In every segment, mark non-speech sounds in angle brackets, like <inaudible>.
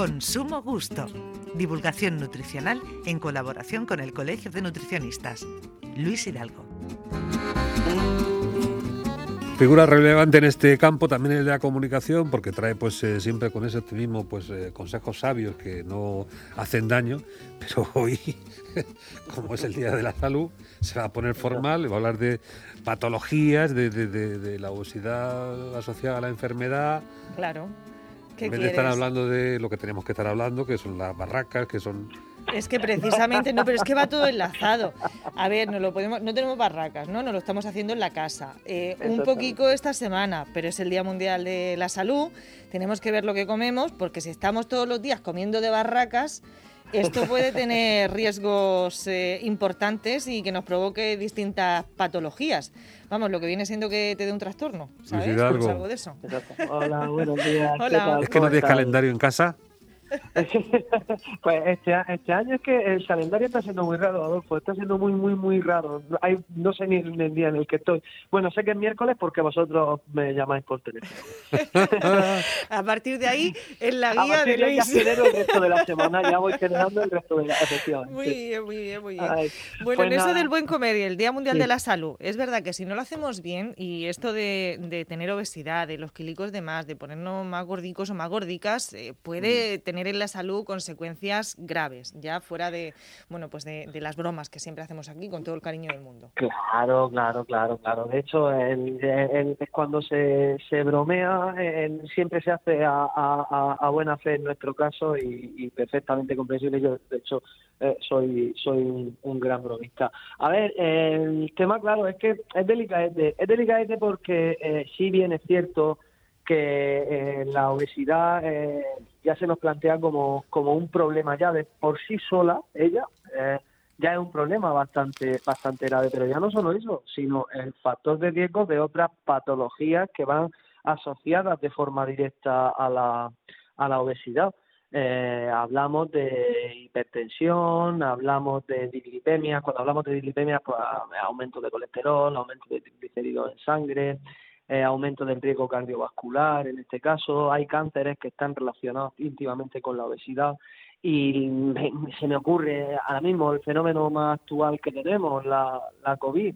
con sumo gusto. Divulgación nutricional en colaboración con el Colegio de Nutricionistas. Luis Hidalgo. Figura relevante en este campo también el de la comunicación, porque trae pues eh, siempre con ese optimismo pues eh, consejos sabios que no hacen daño, pero <laughs> hoy, como es el Día de la Salud, se va a poner formal, va a hablar de patologías, de, de la obesidad asociada a la enfermedad. Claro. En vez de estar hablando de lo que tenemos que estar hablando, que son las barracas, que son es que precisamente, no, pero es que va todo enlazado. A ver, no lo podemos, no tenemos barracas, ¿no? Nos lo estamos haciendo en la casa. Eh, un poquito esta semana, pero es el Día Mundial de la Salud. Tenemos que ver lo que comemos, porque si estamos todos los días comiendo de barracas, esto puede tener riesgos eh, importantes y que nos provoque distintas patologías. Vamos, lo que viene siendo que te dé un trastorno, ¿sabes? Pues algo de eso. Hola, buenos días. <laughs> Hola. ¿Es que no tienes calendario en casa? <laughs> pues este, este, año es que el calendario está siendo muy raro, Adolfo, está siendo muy, muy, muy raro. Hay, no sé ni el día en el que estoy. Bueno, sé que es miércoles porque vosotros me llamáis por teléfono. <laughs> a partir de ahí, en la guía de, Luis. Ya el resto de la <laughs> semana, ya voy generando el resto de la sesión. Muy bien, muy bien, muy bien. bueno, pues en eso del buen comer y el Día Mundial de la Salud, es verdad que si no lo hacemos bien y esto de, de tener obesidad, de los quilicos de más, de ponernos más gordicos o más gordicas, eh, puede mm. tener en la salud consecuencias graves, ya fuera de, bueno, pues de, las bromas que siempre hacemos aquí con todo el cariño del mundo. Claro, claro, claro, claro. De hecho, es cuando se, se bromea, siempre se hace a, buena fe en nuestro caso y, perfectamente comprensible. Yo, de hecho, eh, soy soy un, gran bromista. A ver, el tema, claro, es que es delicadete. Es delicadete porque eh, si bien es cierto que eh, la obesidad ya se nos plantea como, como un problema ya de por sí sola, ella, eh, ya es un problema bastante, bastante grave, pero ya no solo eso, sino el factor de riesgo de otras patologías que van asociadas de forma directa a la, a la obesidad. hablamos de hipertensión, hablamos de dislipemia, cuando hablamos de dislipemia, pues aumento de colesterol, aumento de triglicéridos en sangre, eh, aumento del riesgo cardiovascular, en este caso hay cánceres que están relacionados íntimamente con la obesidad y se me ocurre ahora mismo el fenómeno más actual que tenemos, la, la COVID.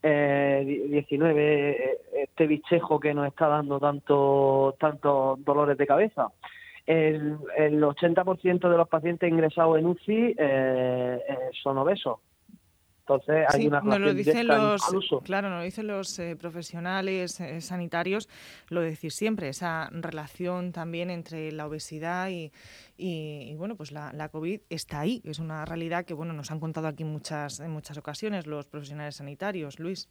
19 eh, este bichejo que nos está dando tanto tantos dolores de cabeza el, el 80% de los pacientes ingresados en UCI eh, son obesos entonces hay una nos lo dicen los, Claro, nos lo dicen los eh, profesionales eh, sanitarios, lo decís siempre, esa relación también entre la obesidad y, y, bueno, pues la, la, COVID está ahí, es una realidad que bueno nos han contado aquí muchas, en muchas ocasiones los profesionales sanitarios, Luis.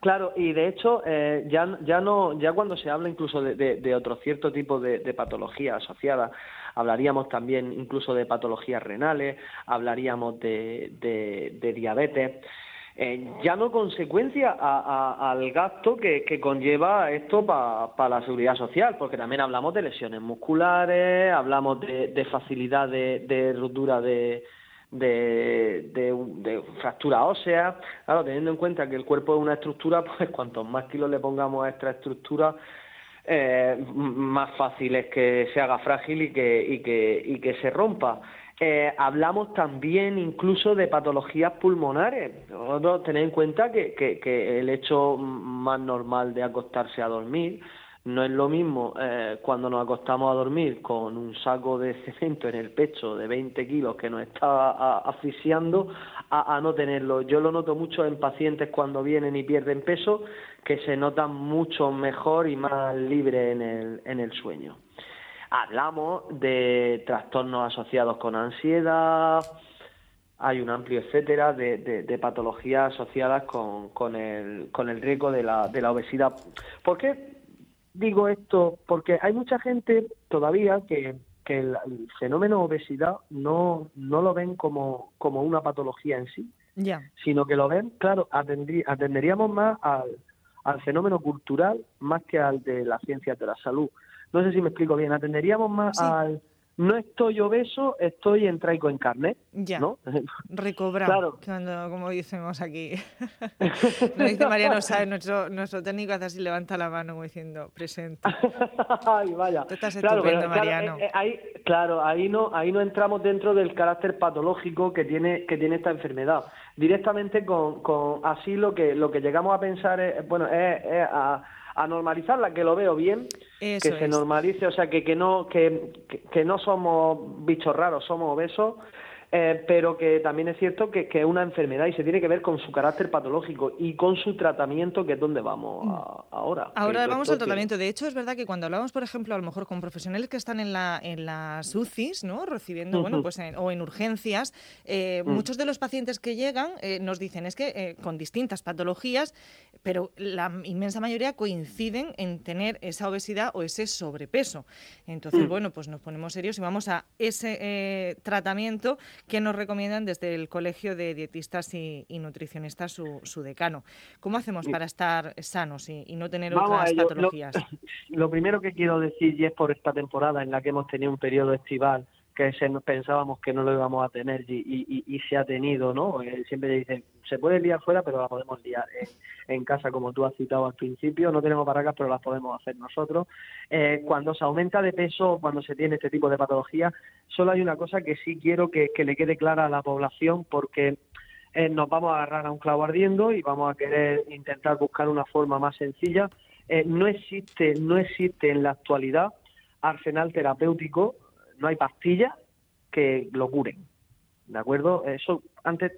Claro, y de hecho, eh, ya, ya, no, ya cuando se habla incluso de, de, otro cierto tipo de, de patología asociada, hablaríamos también incluso de patologías renales, hablaríamos de, de, diabetes. Eh, ya no consecuencia al gasto que, conlleva esto para la seguridad social, porque también hablamos de lesiones musculares, hablamos de, de facilidad de, ruptura de, de, de, fractura ósea. Claro, teniendo en cuenta que el cuerpo es una estructura, <laughs> pues cuantos más kilos le pongamos a esta estructura, eh, más fácil es que se haga frágil y que, y que, y que se rompa. Eh, hablamos también incluso de patologías pulmonares. Tened en cuenta que, que, que el hecho más normal de acostarse a dormir no es lo mismo eh, cuando nos acostamos a dormir con un saco de <laughs> cemento en el pecho de 20 kilos que nos está asfixiando a, no tenerlo. Yo lo noto mucho en pacientes cuando vienen y pierden peso que se notan mucho mejor y más libres en el, en el sueño. Hablamos de trastornos asociados con ansiedad, hay un amplio etcétera de, de, patologías asociadas con, con, el, con el riesgo de la, de la obesidad. ¿Por qué digo esto porque hay mucha gente todavía que, que el, fenómeno obesidad no, no lo ven como, como una patología en sí, sino que lo ven, claro, atenderíamos más al, al fenómeno cultural más que al de las ciencias de la salud. No sé si me explico bien, atenderíamos más al, no estoy obeso, estoy en traico en carne. Ya. ¿no? Recobrado, cuando, como decimos aquí. <laughs> Nos dice Mariano Sáenz, nuestro, nuestro técnico hace así, levanta la mano diciendo, presente. <laughs> Ay, vaya. Tú estás estupendo, Mariano. Eh, eh, ahí, claro, ahí no, ahí no entramos dentro del carácter patológico que tiene, que tiene esta enfermedad. Directamente con, con así lo que, lo que llegamos a pensar es, bueno, es, a a normalizarla, que lo veo bien, que se normalice, o sea, que, que no que, que, no somos bichos raros, somos obesos eh, pero que también es cierto que, que, es una enfermedad y se tiene que ver con su carácter patológico y con su tratamiento, que es donde vamos ahora. Ahora vamos al tratamiento. De hecho, es verdad que cuando hablamos, por ejemplo, a lo mejor con profesionales que están en, la, en las UCIs, ¿no? recibiendo, bueno, pues o en urgencias, eh, mm. muchos de los pacientes que llegan eh, nos dicen es que con distintas patologías, pero la inmensa mayoría coinciden en tener esa obesidad o ese sobrepeso. Entonces, mm. bueno, pues nos ponemos serios y vamos a ese tratamiento que nos recomiendan desde el Colegio de Dietistas y, Nutricionistas, su, decano. ¿Cómo hacemos para estar sanos y, no tener otras patologías? <laughs> Lo, primero que quiero decir, y es por esta temporada en la que hemos tenido un periodo estival que se, pensábamos que no lo íbamos a tener y, se ha tenido, ¿no? Eh, siempre dicen, se puede liar fuera, pero la podemos liar en, casa, como tú has citado al principio. No tenemos barracas, pero las podemos hacer nosotros. Eh, cuando se aumenta de peso, cuando se tiene este tipo de patología, solo hay una cosa que sí quiero que, le quede clara a la población, porque eh, nos vamos a agarrar a un clavo ardiendo y vamos a querer intentar buscar una forma más sencilla. no existe, no existe en la actualidad arsenal terapéutico no hay pastillas que lo curen. ¿De acuerdo? Eso antes.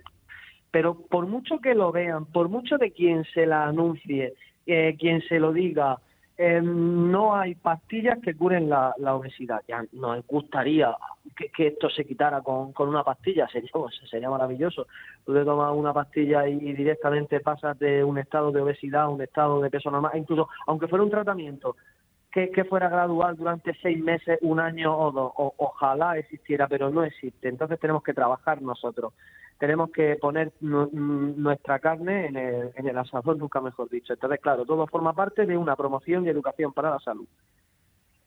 Pero por mucho que lo vean, por mucho de quien se la anuncie, eh, quien se lo diga, eh, no hay pastillas que curen la, obesidad. Ya nos gustaría que, esto se quitara con, con una pastilla, <laughs> sería, sería maravilloso. Tú te tomas una pastilla y, directamente pasas de un estado de obesidad a un estado de peso normal, incluso aunque fuera un tratamiento que, fuera gradual durante seis meses, un año o dos. ojalá existiera, pero no existe. Entonces tenemos que trabajar nosotros. Tenemos que poner nuestra carne en el, en el asador, nunca mejor dicho. Entonces, claro, todo forma parte de una promoción y educación para la salud.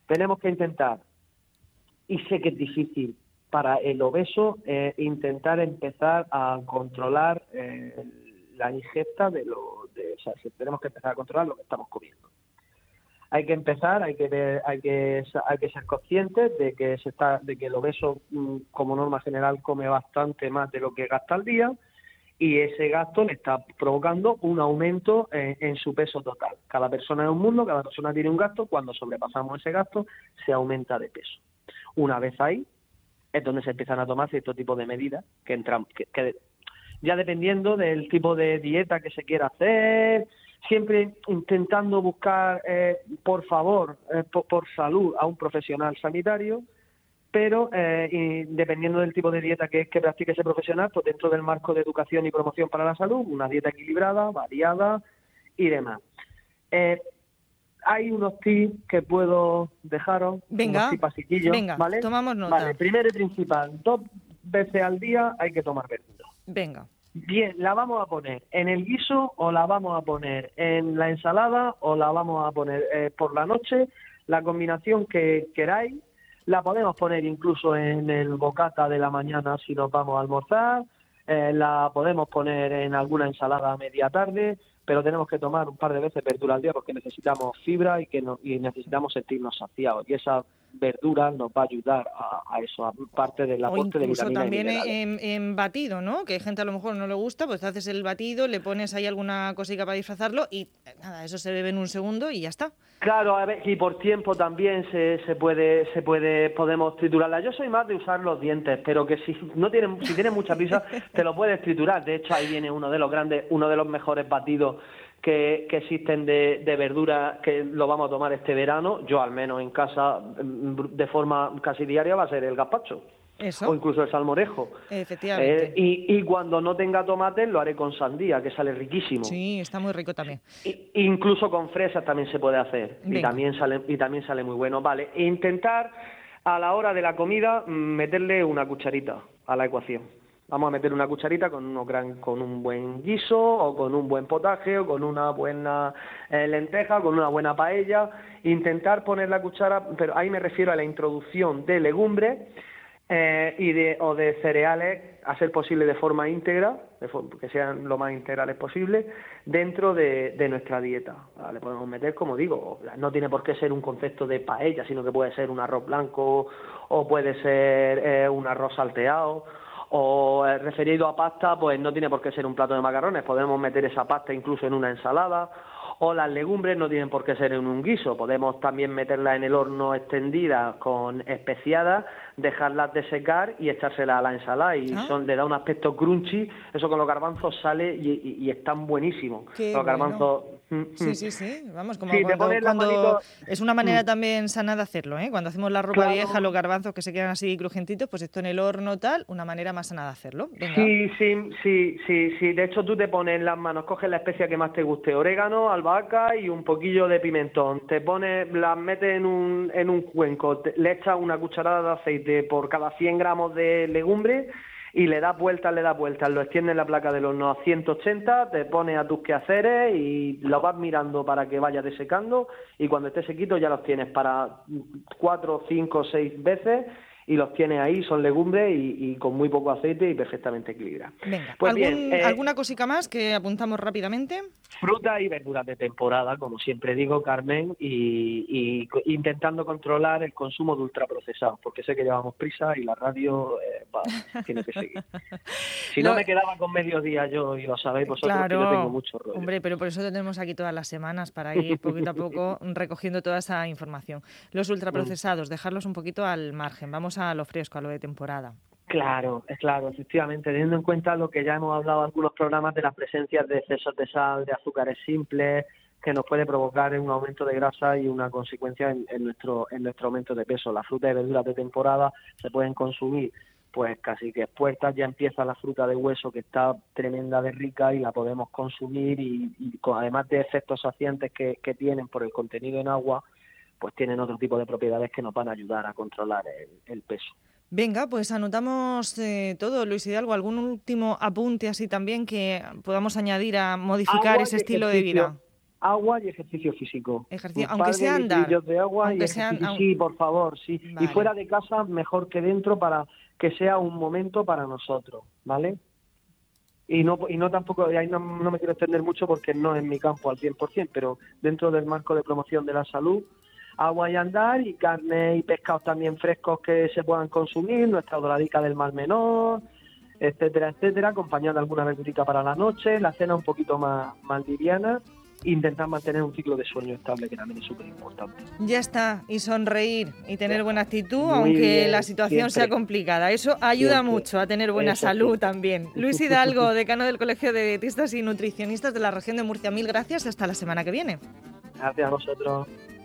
Tenemos que intentar, y sé que es difícil para el obeso, eh, intentar empezar a controlar eh, la ingesta de lo... De, o sea, tenemos que empezar a controlar lo que estamos comiendo hay que empezar, hay que hay que hay que ser conscientes de que se está, de que el obeso mm, como norma general come bastante más de lo que gasta al día y ese gasto le está provocando un aumento en, su peso total. Cada persona es un mundo, cada persona tiene un gasto, cuando sobrepasamos ese gasto se aumenta de peso. Una vez ahí es donde se empiezan a tomar cierto tipo de medidas que entran, que ya dependiendo del tipo de dieta que se quiera hacer, siempre intentando buscar, eh, por favor, eh, por, salud, a un profesional sanitario, pero eh, dependiendo del tipo de dieta que, que practique ese profesional, pues dentro del marco de educación y promoción para la salud, una dieta equilibrada, variada y demás. hay unos tips que puedo dejaros, venga, unos tips venga, ¿vale? tomamos nota. Vale, primero y principal, dos veces al día hay que tomar verdura. Venga. Bien, ¿la vamos a poner en el guiso o la vamos a poner en la ensalada o la vamos a poner eh, por la noche? La combinación que queráis. La podemos poner incluso en el bocata de la mañana si nos vamos a almorzar. Eh, la podemos poner en alguna ensalada a media tarde, pero tenemos que tomar un par de veces verdura al día porque necesitamos fibra y que y necesitamos sentirnos saciados. Y esa verdura nos va a ayudar a, eso, a parte del aporte de vitamina también en, batido, ¿no? Que hay gente a lo mejor no le gusta, pues haces el batido, le pones ahí alguna cosita para disfrazarlo y eh, nada, eso se bebe en un segundo y ya está. Claro, a ver, y por tiempo también se, se puede, se puede, podemos triturarla. Yo soy más de usar los dientes, pero que si no tienen, si tienes mucha prisa, <laughs> te lo puedes triturar. De hecho, ahí viene uno de los grandes, uno de los mejores batidos que, existen de, de verduras que lo vamos a tomar este verano, yo al menos en casa mm, de forma casi diaria va a ser el gazpacho. O incluso el salmorejo. Efectivamente. Eh, y, cuando no tenga tomate lo haré con sandía, que sale riquísimo. Sí, está muy rico también. incluso con fresas también se puede hacer. Y también, sale, y también sale muy bueno. Vale, intentar a la hora de la comida mm, meterle una cucharita a la ecuación. Vamos a meter una cucharita con, uno gran, con un buen guiso o con un buen potaje o con una buena eh, lenteja, con una buena paella. Intentar poner la cuchara, pero ahí me refiero a la introducción de legumbres eh, y de, o de cereales, a ser posible de forma íntegra, que sean lo más integrales posible, dentro de, nuestra dieta. Le podemos meter, como digo, no tiene por qué ser un concepto de paella, sino que puede ser un arroz blanco o puede ser eh, un arroz salteado o eh, referido a pasta, pues no tiene por qué ser un plato de macarrones, podemos meter esa pasta incluso en una ensalada. O las legumbres no tienen por qué ser en un guiso, podemos también meterlas en el horno extendida con especiadas, dejarlas de secar y echárselas a la ensalada y ah. son le da un aspecto crunchy, eso con los garbanzos sale y, están buenísimos. los garbanzos Mm, sí, mm. sí, sí. Vamos, como cuando, es una manera mm. también sana de hacerlo, ¿eh? Cuando hacemos la ropa vieja, los garbanzos que se quedan así crujentitos, pues esto en el horno tal, una manera más sana de hacerlo. Sí, sí, sí, sí, sí. De hecho, tú te pones en las manos, coges la especia que más te guste, orégano, albahaca y un poquillo de pimentón. Te pones, las metes en un, en un cuenco, le echas una cucharada de aceite por cada 100 gramos de legumbre y le das vueltas, le das vueltas, lo extiendes en la placa del horno a 180, te pones a tus quehaceres y lo vas mirando para que vaya desecando y cuando esté sequito ya los tienes para cuatro, cinco, seis veces y los tiene ahí, son legumbres y, con muy poco aceite y perfectamente equilibrados. Pues eh, ¿alguna cosica más que apuntamos rápidamente? Fruta y verduras de temporada, como siempre digo, Carmen, y, intentando controlar el consumo de ultraprocesados, porque sé que llevamos prisa y la radio eh, <laughs> tiene que seguir. Si no, me quedaba con mediodía yo, y lo sabéis vosotros, claro, que no tengo mucho rollo. Hombre, pero por eso te tenemos aquí todas las semanas, para ir poquito a poco <laughs> recogiendo toda esa información. Los ultraprocesados, dejarlos un poquito al margen. Vamos a lo fresco, a lo de temporada. Claro, claro, efectivamente, teniendo en cuenta lo que ya hemos hablado en algunos programas de las presencias de excesos de sal, de azúcares simples, que nos puede provocar un aumento de grasa y una consecuencia en, nuestro en nuestro aumento de peso. Las frutas y verduras de temporada se pueden consumir pues casi que expuestas, ya empieza la fruta de hueso que está tremenda de rica y la podemos consumir y, además de efectos saciantes que, que tienen por el contenido en agua, pues tienen otro tipo de propiedades que nos van a ayudar a controlar el, peso. Venga, pues anotamos eh, todo, Luis Hidalgo. ¿Algún último apunte así también que podamos añadir a modificar ese estilo de vida? Agua y ejercicio físico. Ejercicio, aunque sea andar. de agua y Sí, por favor, sí. Y fuera de casa, mejor que dentro para que sea un momento para nosotros, ¿vale? Y no, y no tampoco, ahí no, no me quiero extender mucho porque no es mi campo al 100%, pero dentro del marco de promoción de la salud, agua y andar y carne y pescados también frescos que se puedan consumir, nuestra doradica del mar menor, etcétera, etcétera, acompañada de alguna verdurita para la noche, la cena un poquito más, más liviana intentar mantener un ciclo de sueño estable, que también es súper importante. Ya está, y sonreír y tener buena actitud, aunque la situación sea complicada. Eso ayuda mucho a tener buena salud también. Luis <laughs> Hidalgo, decano del Colegio de Dietistas y Nutricionistas de la región de Murcia, mil gracias. Hasta la semana que viene. Gracias a vosotros.